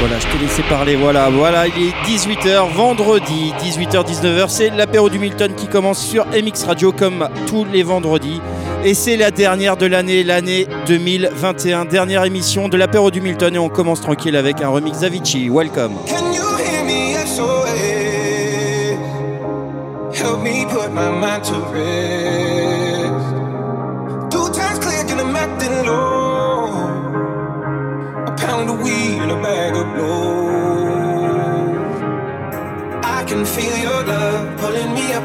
Voilà, je t'ai laissé parler. Voilà, voilà, il est 18h, vendredi, 18h-19h. C'est l'apéro du Milton qui commence sur MX Radio comme tous les vendredis. Et c'est la dernière de l'année, l'année 2021. Dernière émission de l'apéro du Milton. Et on commence tranquille avec un remix Avicii. Welcome. Can you hear me? Help me put my mind to rest.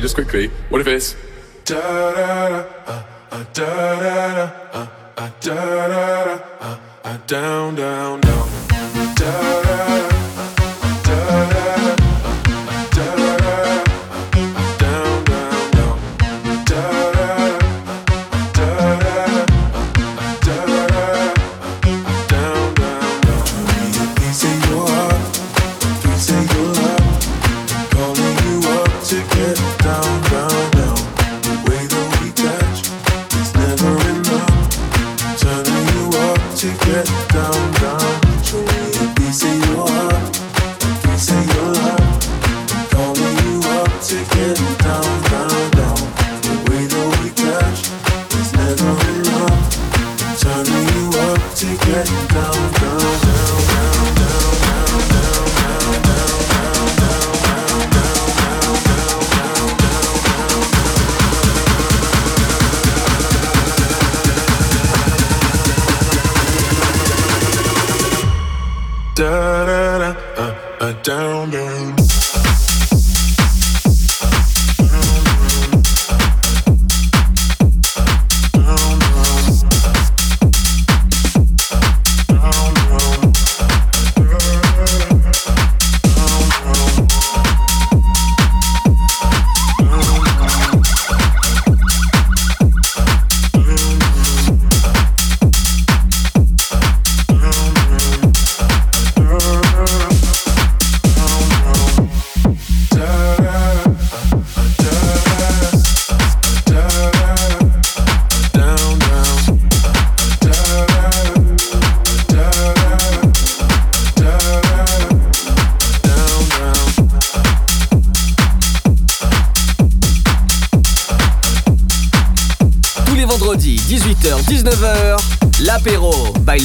Just quickly. What if it's da da da da uh, uh, down down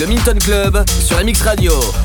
le Minton Club sur la Radio.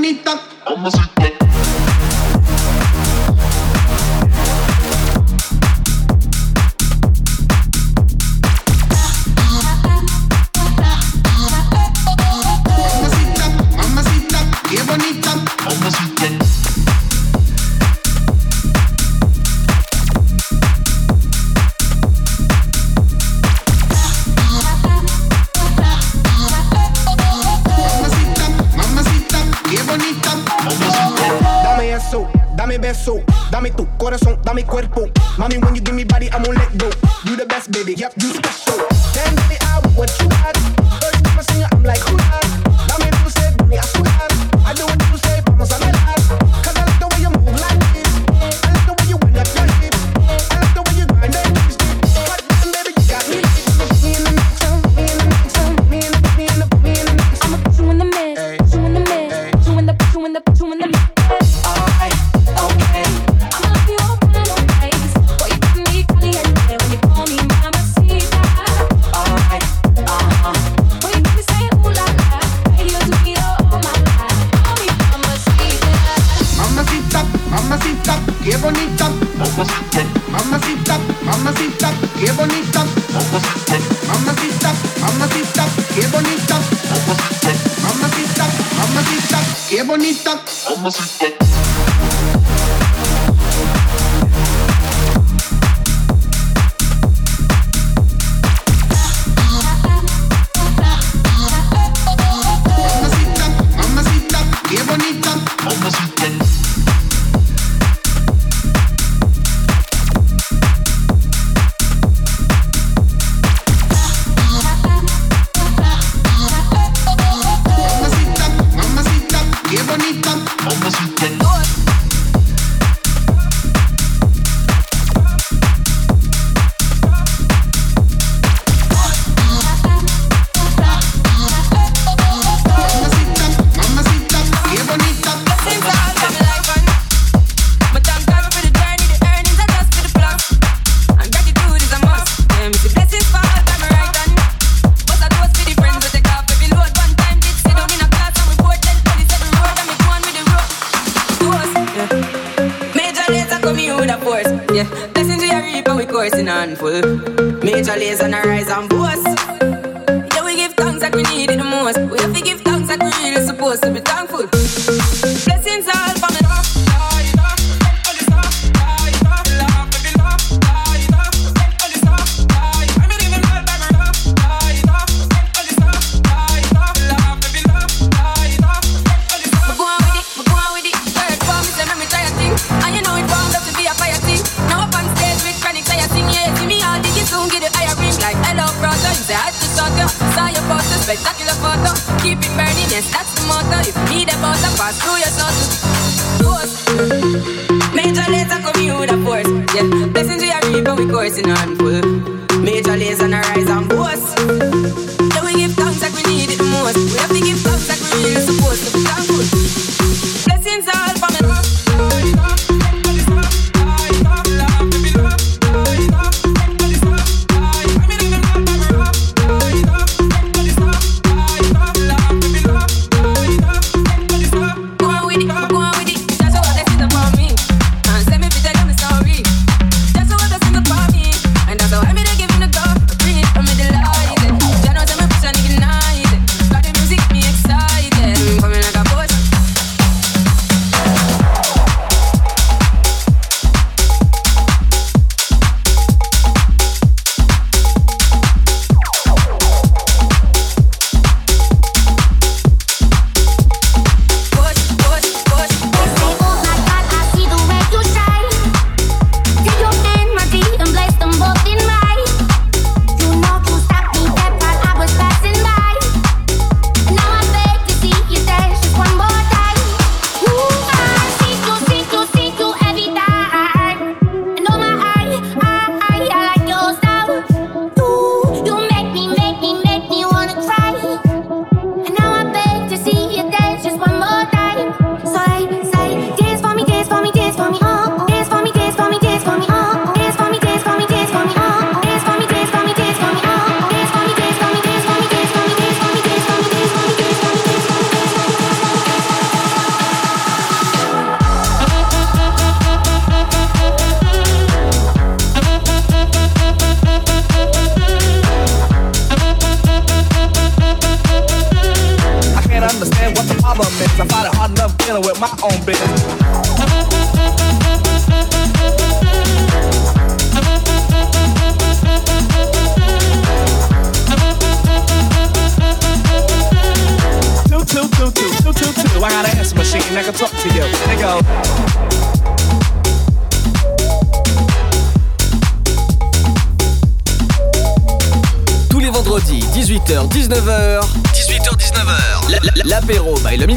bonita. Como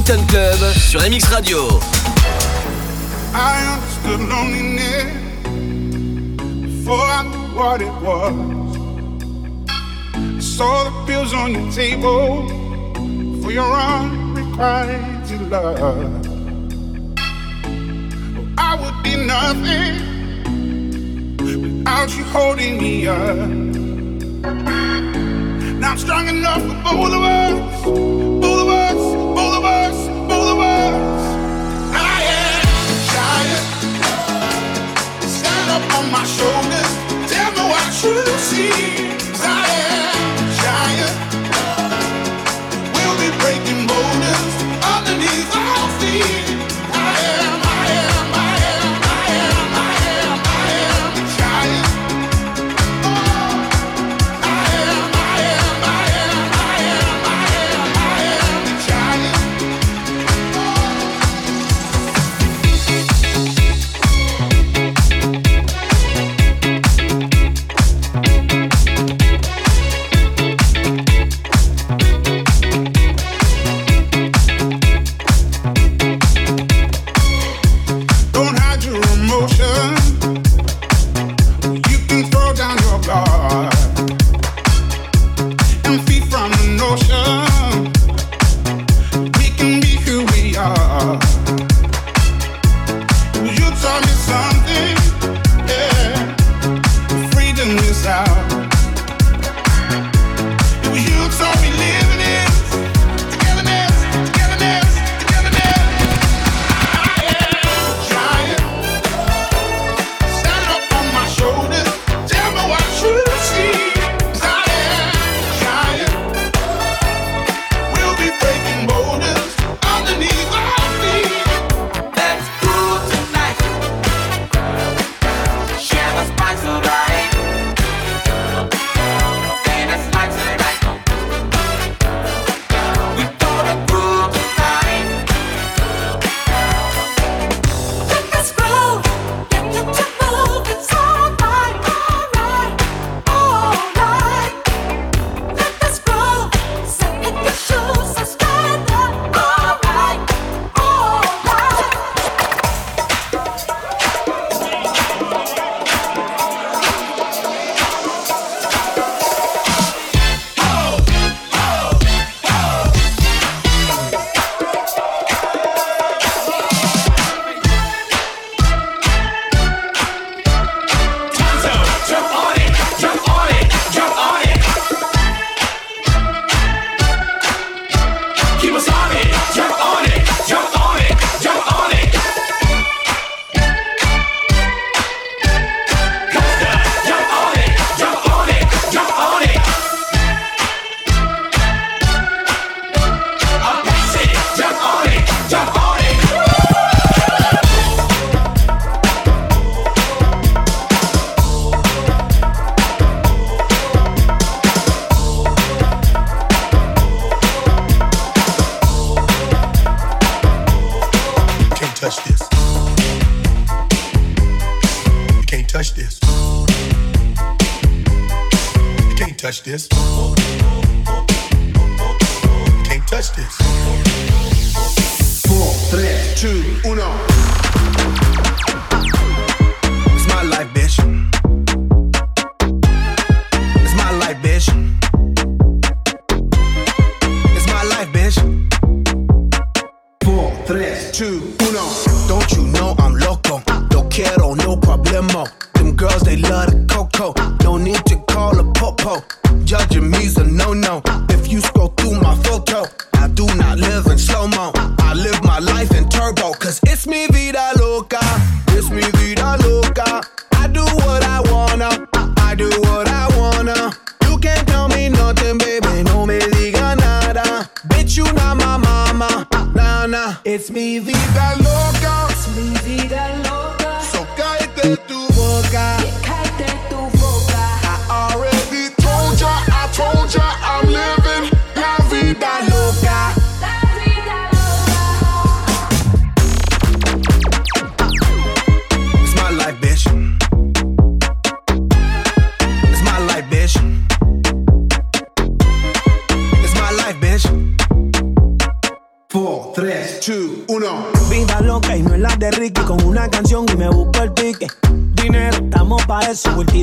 Club sur MX Radio. I understood loneliness before I knew what it was. I saw the pills on your table for your unrequited love. Oh, I would be nothing without you holding me up. Now I'm strong enough for both of us. see.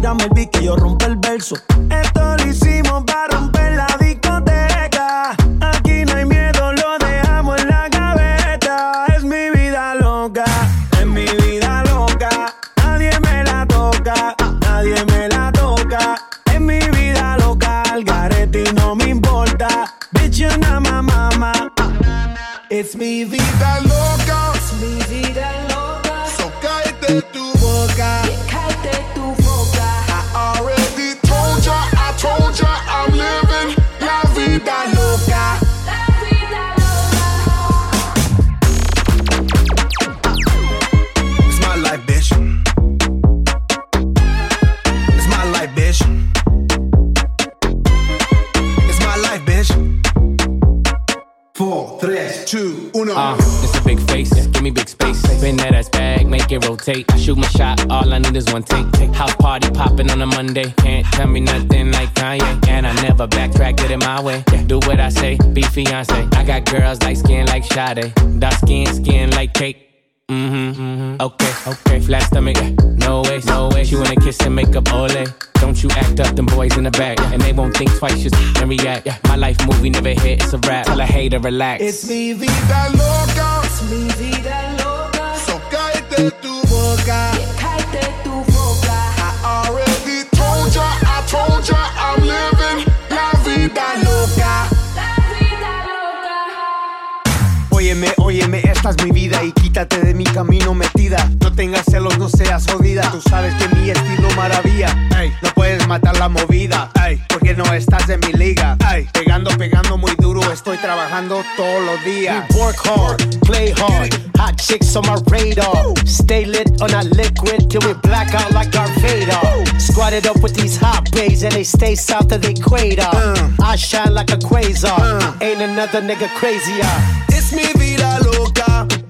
Tírame el beat que yo rompo el verso. one take. House party popping on a Monday. Can't tell me nothing like Kanye. And I never backtracked it in my way. Do what I say, be fiance. I got girls like skin like Sade. Dark skin, skin like cake. Mm-hmm, mm-hmm. Okay, okay. Flat stomach, no way, no way. She wanna kiss and make up ole. Don't you act up, them boys in the back, and they won't think twice, just and react. My life movie never hit, it's a rap. Tell a hater, relax. It's me, the loca. trabajando todos los días. We work hard, play hard. Hot chicks on my radar. Stay lit on our liquid till we black out like our Vader. Squatted up with these hot bays and they stay south of the equator. Uh. I shine like a quasar. Uh. Ain't another nigga crazier. It's mi vida loca.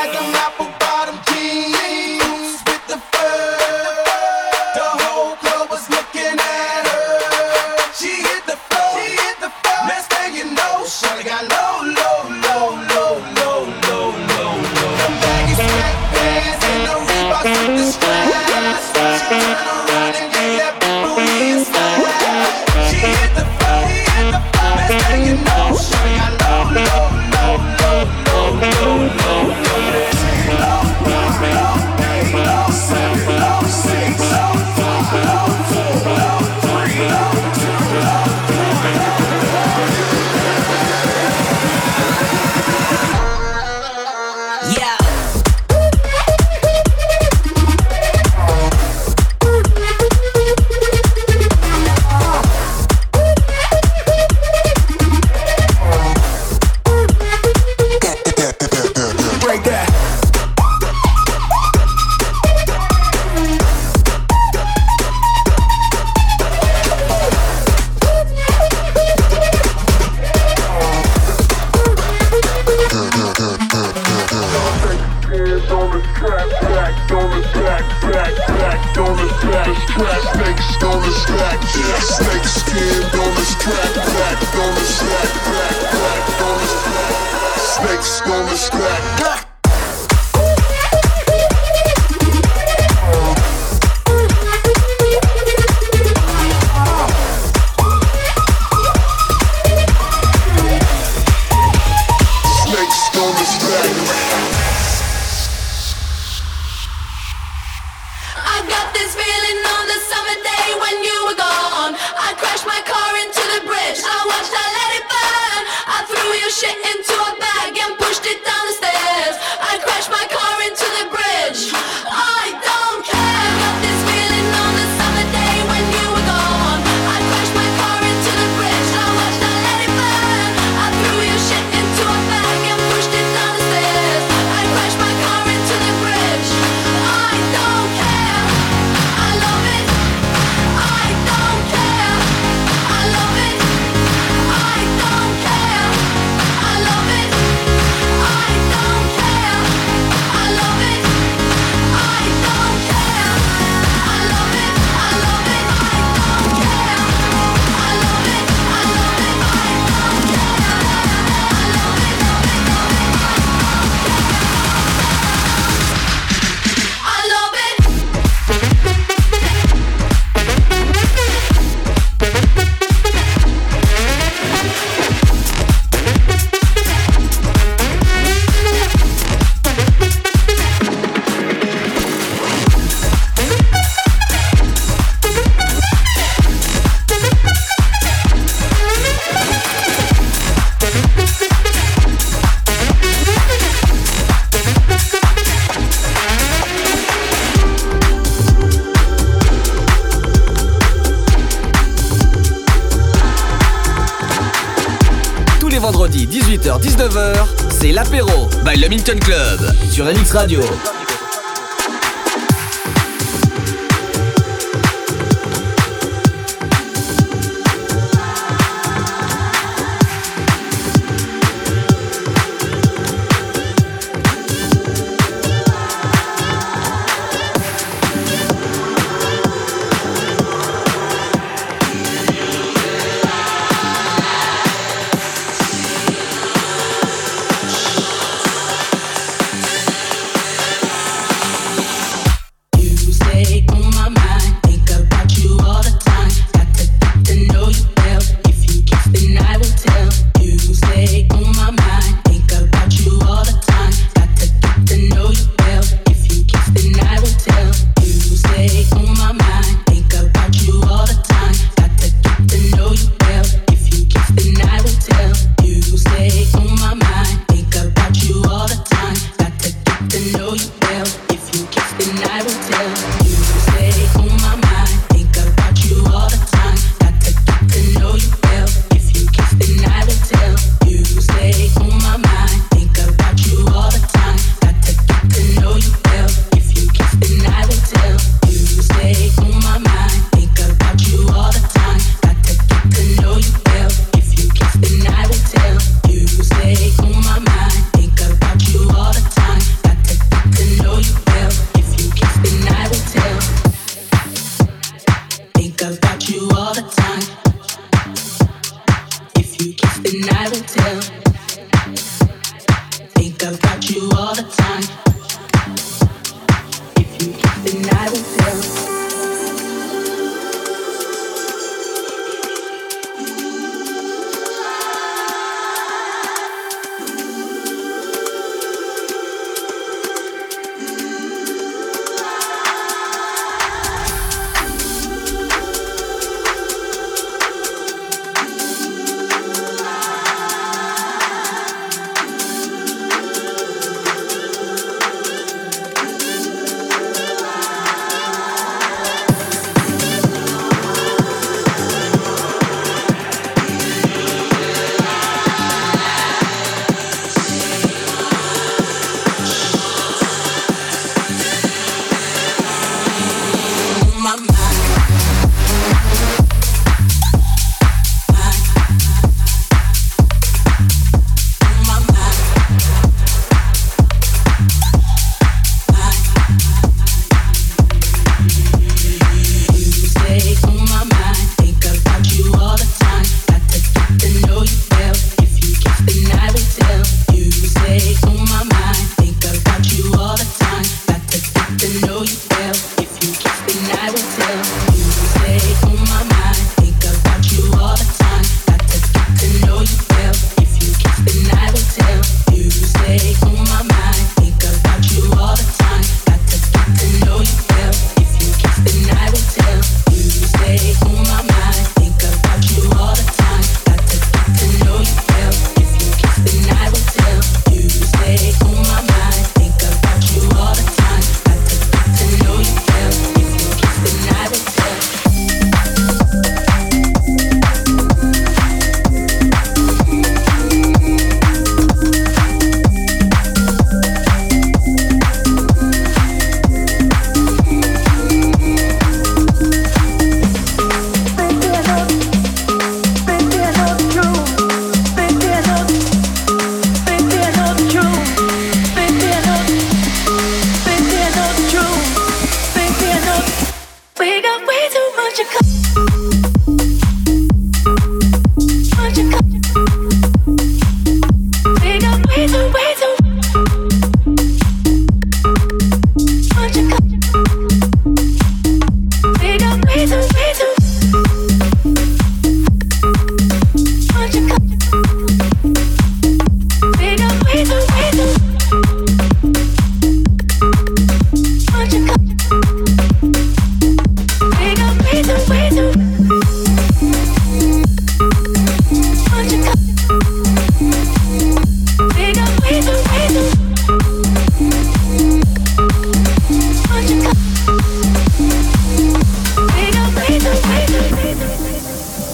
Le Minton Club sur MX Radio.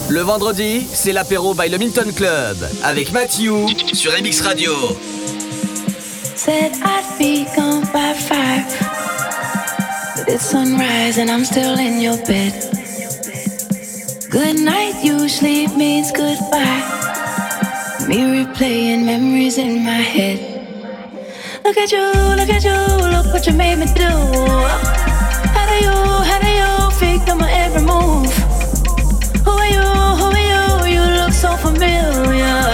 Le vendredi, c'est l'apéro by le Milton Club avec Mathieu sur MX Radio. Said I'd be gone by five. But it's sunrise and I'm still in your bed. Good night usually means goodbye. Me replaying memories in my head. Look at you, look at you, look what you made me do. How do you, how do you on my every move? Who are you, so familiar.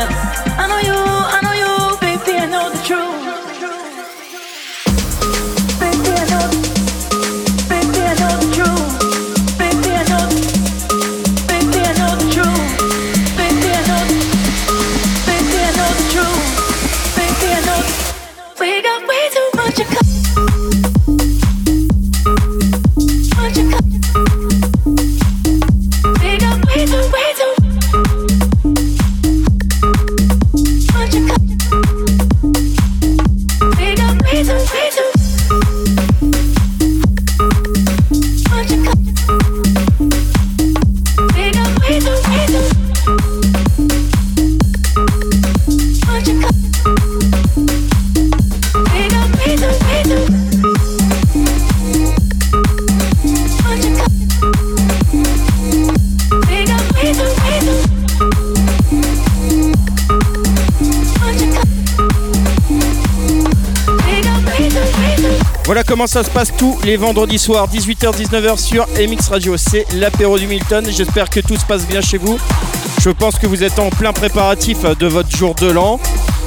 Ça se passe tous les vendredis soirs, 18h-19h sur MX Radio? C'est l'apéro du Milton. J'espère que tout se passe bien chez vous. Je pense que vous êtes en plein préparatif de votre jour de l'an.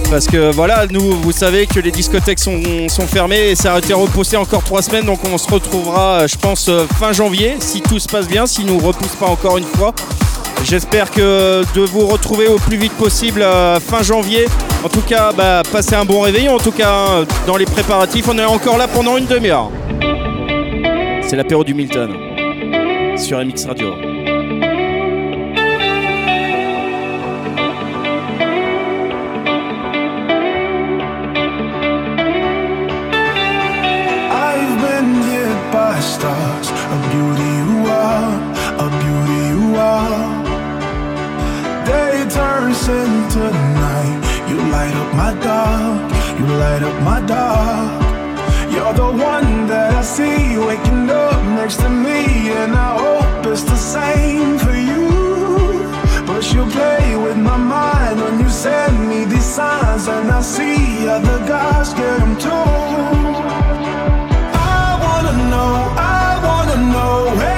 Parce que voilà, nous, vous savez que les discothèques sont, sont fermées et ça a été repoussé encore trois semaines. Donc on se retrouvera, je pense, euh, fin janvier, si tout se passe bien, s'ils nous repoussent pas encore une fois. J'espère que de vous retrouver au plus vite possible euh, fin janvier. En tout cas, bah, passez un bon réveillon. En tout cas, hein, dans les préparatifs, on est encore là pendant une demi-heure. C'est l'apéro du Milton sur MX Radio. Turns into night, you light up my dark, you light up my dark. You're the one that I see waking up next to me, and I hope it's the same for you. But you play with my mind when you send me these signs, and I see other guys get them too. I wanna know, I wanna know, hey,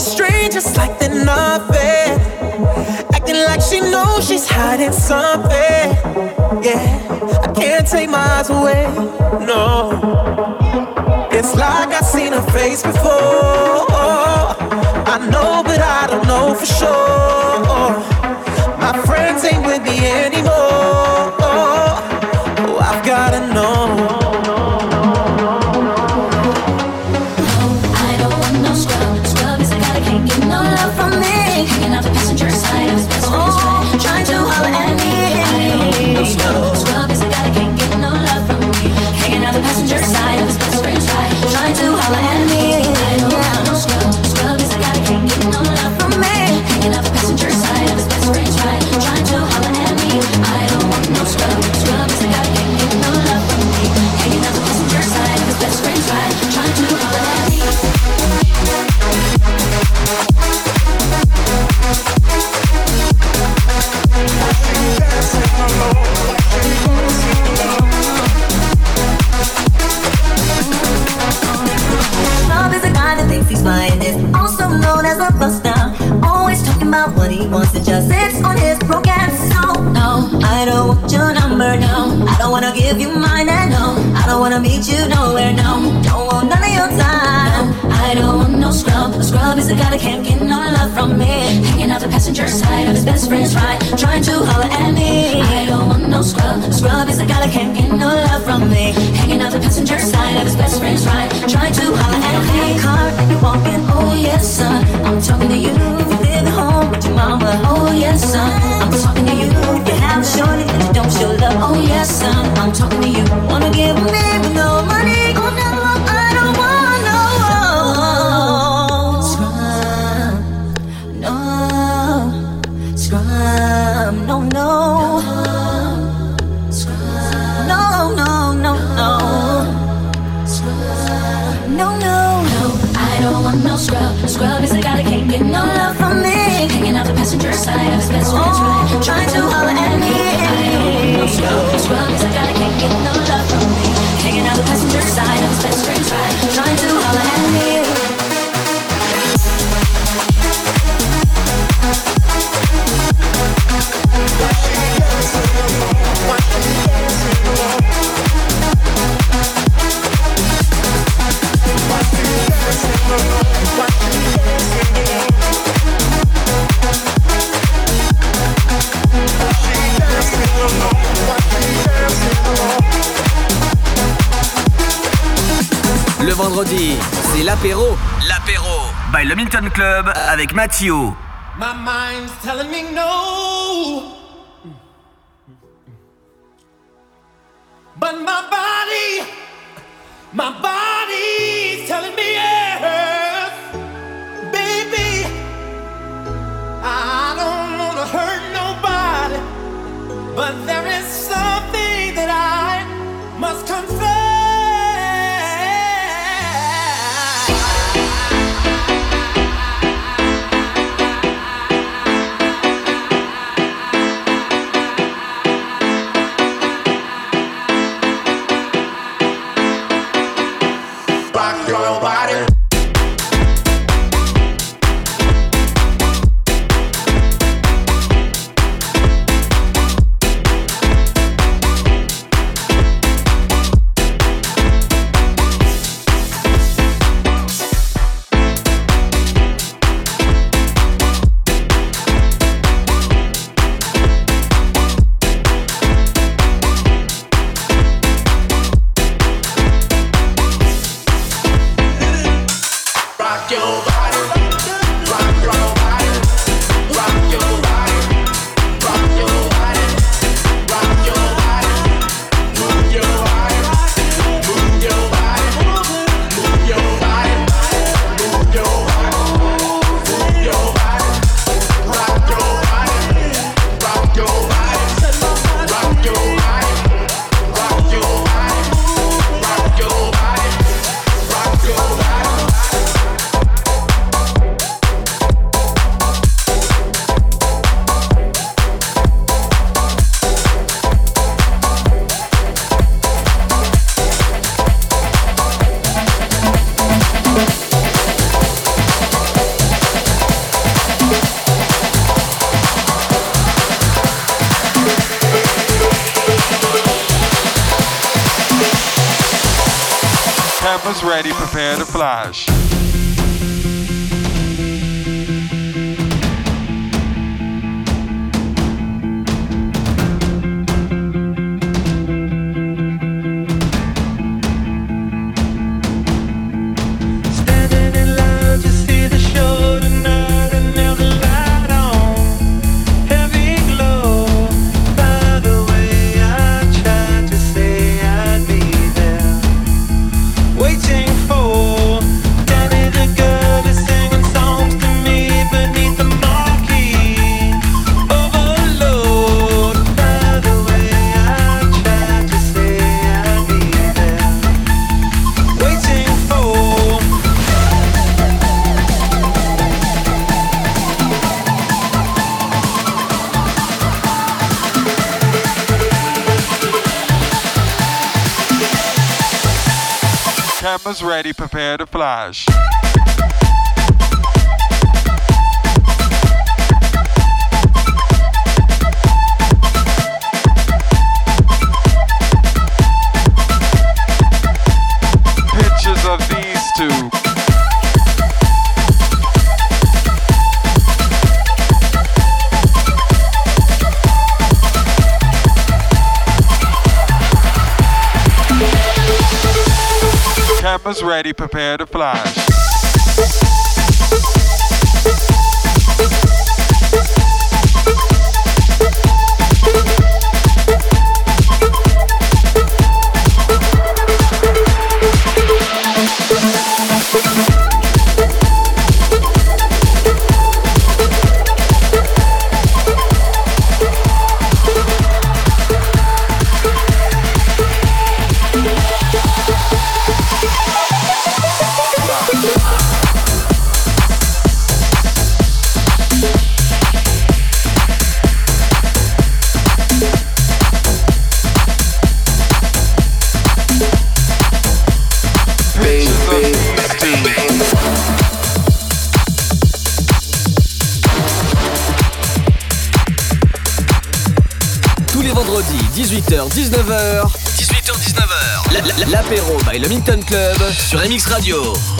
to strangers like they're nothing. Acting like she knows she's hiding something. Yeah, I can't take my eyes away. No, it's like I've seen her face before. I know, but I don't know for sure. My friends ain't with me anymore. Club avec Mathieu. My mind's telling me no. But my body, my body's telling me yes. Baby, I don't want to hurt nobody. But there is ready, prepare to fly. sur MX Radio.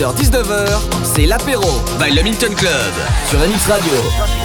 18h-19h, c'est l'apéro by le Milton Club sur NX Radio.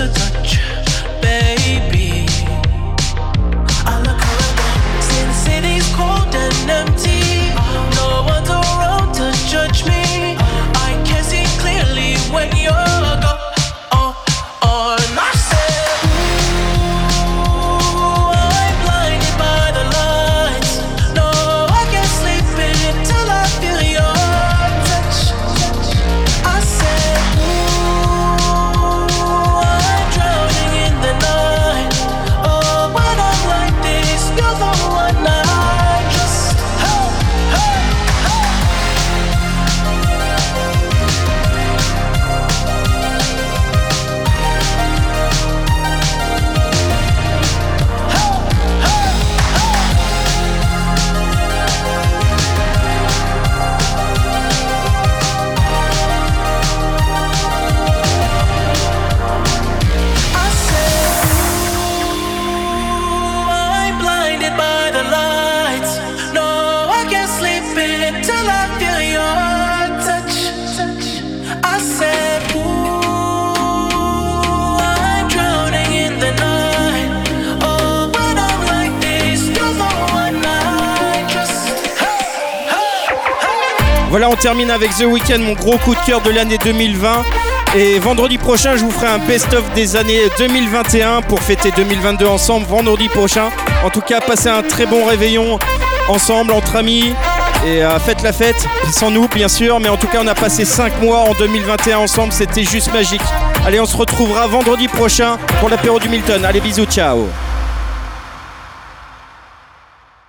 a touch. Avec The Weeknd, mon gros coup de cœur de l'année 2020. Et vendredi prochain, je vous ferai un best-of des années 2021 pour fêter 2022 ensemble vendredi prochain. En tout cas, passez un très bon réveillon ensemble, entre amis. Et euh, faites la fête, sans nous bien sûr, mais en tout cas on a passé 5 mois en 2021 ensemble, c'était juste magique. Allez, on se retrouvera vendredi prochain pour l'apéro du Milton. Allez, bisous, ciao